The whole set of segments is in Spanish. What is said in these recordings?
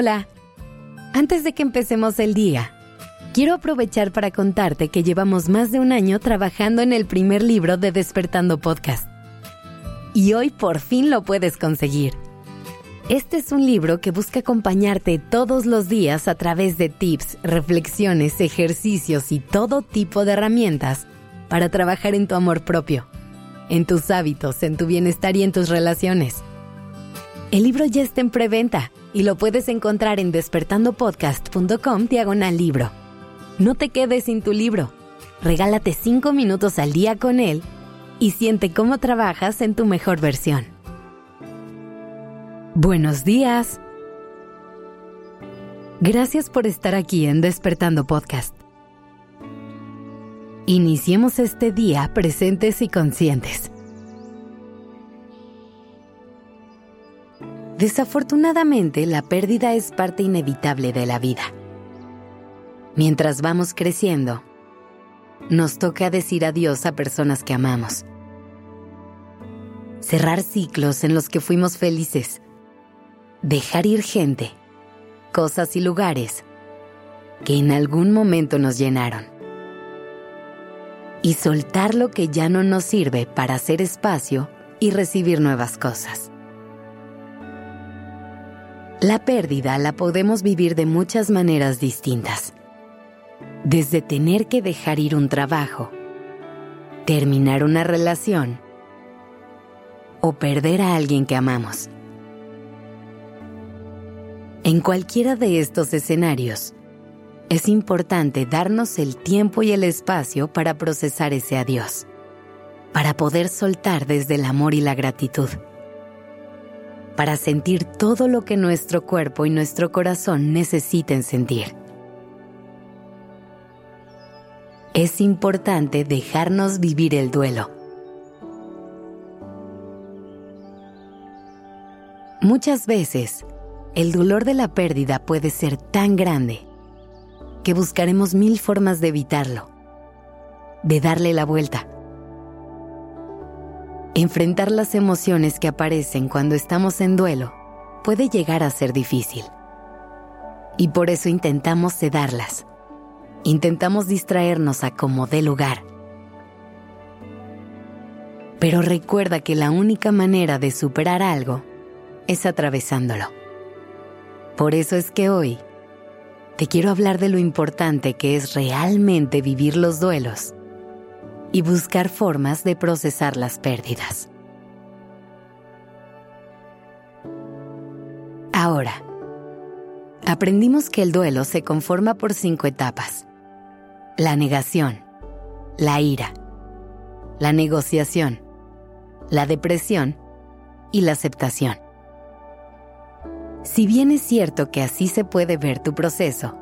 Hola. Antes de que empecemos el día, quiero aprovechar para contarte que llevamos más de un año trabajando en el primer libro de Despertando Podcast. Y hoy por fin lo puedes conseguir. Este es un libro que busca acompañarte todos los días a través de tips, reflexiones, ejercicios y todo tipo de herramientas para trabajar en tu amor propio, en tus hábitos, en tu bienestar y en tus relaciones. El libro ya está en preventa y lo puedes encontrar en despertandopodcast.com diagonal libro. No te quedes sin tu libro. Regálate 5 minutos al día con él y siente cómo trabajas en tu mejor versión. Buenos días. Gracias por estar aquí en Despertando Podcast. Iniciemos este día presentes y conscientes. Desafortunadamente, la pérdida es parte inevitable de la vida. Mientras vamos creciendo, nos toca decir adiós a personas que amamos. Cerrar ciclos en los que fuimos felices. Dejar ir gente, cosas y lugares que en algún momento nos llenaron. Y soltar lo que ya no nos sirve para hacer espacio y recibir nuevas cosas. La pérdida la podemos vivir de muchas maneras distintas. Desde tener que dejar ir un trabajo, terminar una relación o perder a alguien que amamos. En cualquiera de estos escenarios, es importante darnos el tiempo y el espacio para procesar ese adiós, para poder soltar desde el amor y la gratitud para sentir todo lo que nuestro cuerpo y nuestro corazón necesiten sentir. Es importante dejarnos vivir el duelo. Muchas veces, el dolor de la pérdida puede ser tan grande que buscaremos mil formas de evitarlo, de darle la vuelta Enfrentar las emociones que aparecen cuando estamos en duelo puede llegar a ser difícil. Y por eso intentamos sedarlas. Intentamos distraernos a como dé lugar. Pero recuerda que la única manera de superar algo es atravesándolo. Por eso es que hoy te quiero hablar de lo importante que es realmente vivir los duelos y buscar formas de procesar las pérdidas. Ahora, aprendimos que el duelo se conforma por cinco etapas. La negación, la ira, la negociación, la depresión y la aceptación. Si bien es cierto que así se puede ver tu proceso,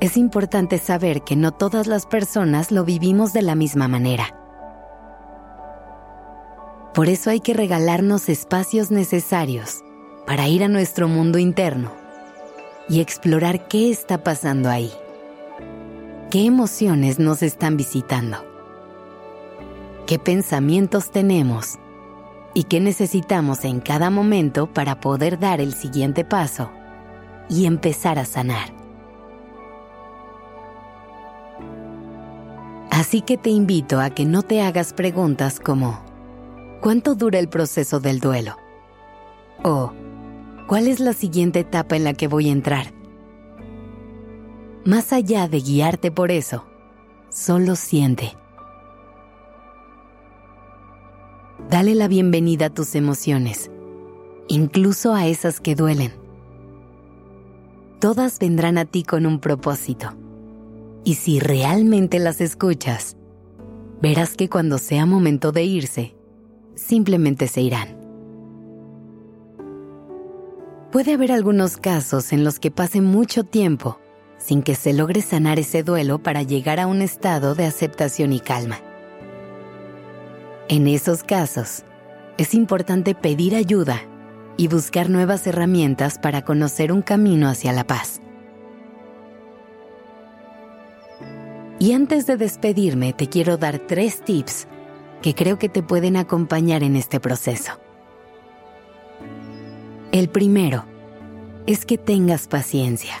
es importante saber que no todas las personas lo vivimos de la misma manera. Por eso hay que regalarnos espacios necesarios para ir a nuestro mundo interno y explorar qué está pasando ahí. ¿Qué emociones nos están visitando? ¿Qué pensamientos tenemos? ¿Y qué necesitamos en cada momento para poder dar el siguiente paso y empezar a sanar? Así que te invito a que no te hagas preguntas como ¿cuánto dura el proceso del duelo? o ¿cuál es la siguiente etapa en la que voy a entrar? Más allá de guiarte por eso, solo siente. Dale la bienvenida a tus emociones, incluso a esas que duelen. Todas vendrán a ti con un propósito y si realmente las escuchas, verás que cuando sea momento de irse, simplemente se irán. Puede haber algunos casos en los que pase mucho tiempo sin que se logre sanar ese duelo para llegar a un estado de aceptación y calma. En esos casos, es importante pedir ayuda y buscar nuevas herramientas para conocer un camino hacia la paz. Y antes de despedirme, te quiero dar tres tips que creo que te pueden acompañar en este proceso. El primero, es que tengas paciencia,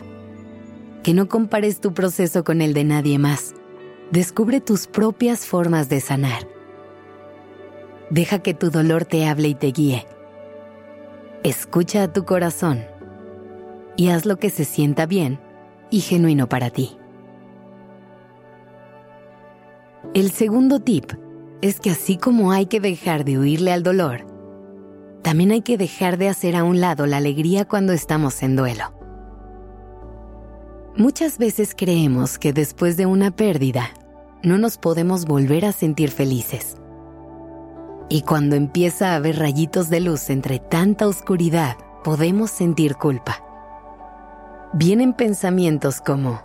que no compares tu proceso con el de nadie más. Descubre tus propias formas de sanar. Deja que tu dolor te hable y te guíe. Escucha a tu corazón y haz lo que se sienta bien y genuino para ti. El segundo tip es que así como hay que dejar de huirle al dolor, también hay que dejar de hacer a un lado la alegría cuando estamos en duelo. Muchas veces creemos que después de una pérdida no nos podemos volver a sentir felices. Y cuando empieza a haber rayitos de luz entre tanta oscuridad, podemos sentir culpa. Vienen pensamientos como,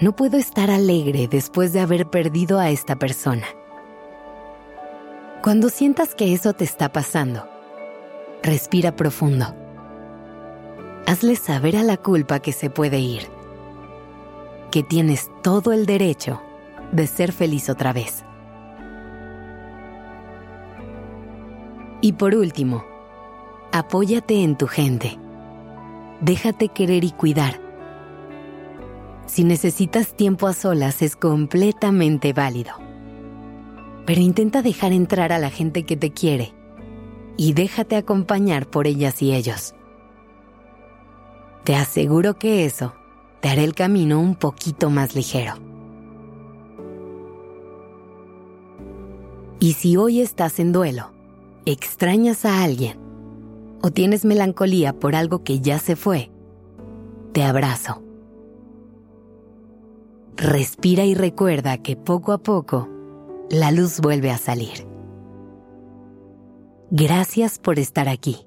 no puedo estar alegre después de haber perdido a esta persona. Cuando sientas que eso te está pasando, respira profundo. Hazle saber a la culpa que se puede ir, que tienes todo el derecho de ser feliz otra vez. Y por último, apóyate en tu gente. Déjate querer y cuidar. Si necesitas tiempo a solas es completamente válido. Pero intenta dejar entrar a la gente que te quiere y déjate acompañar por ellas y ellos. Te aseguro que eso te hará el camino un poquito más ligero. Y si hoy estás en duelo, extrañas a alguien o tienes melancolía por algo que ya se fue, te abrazo. Respira y recuerda que poco a poco la luz vuelve a salir. Gracias por estar aquí.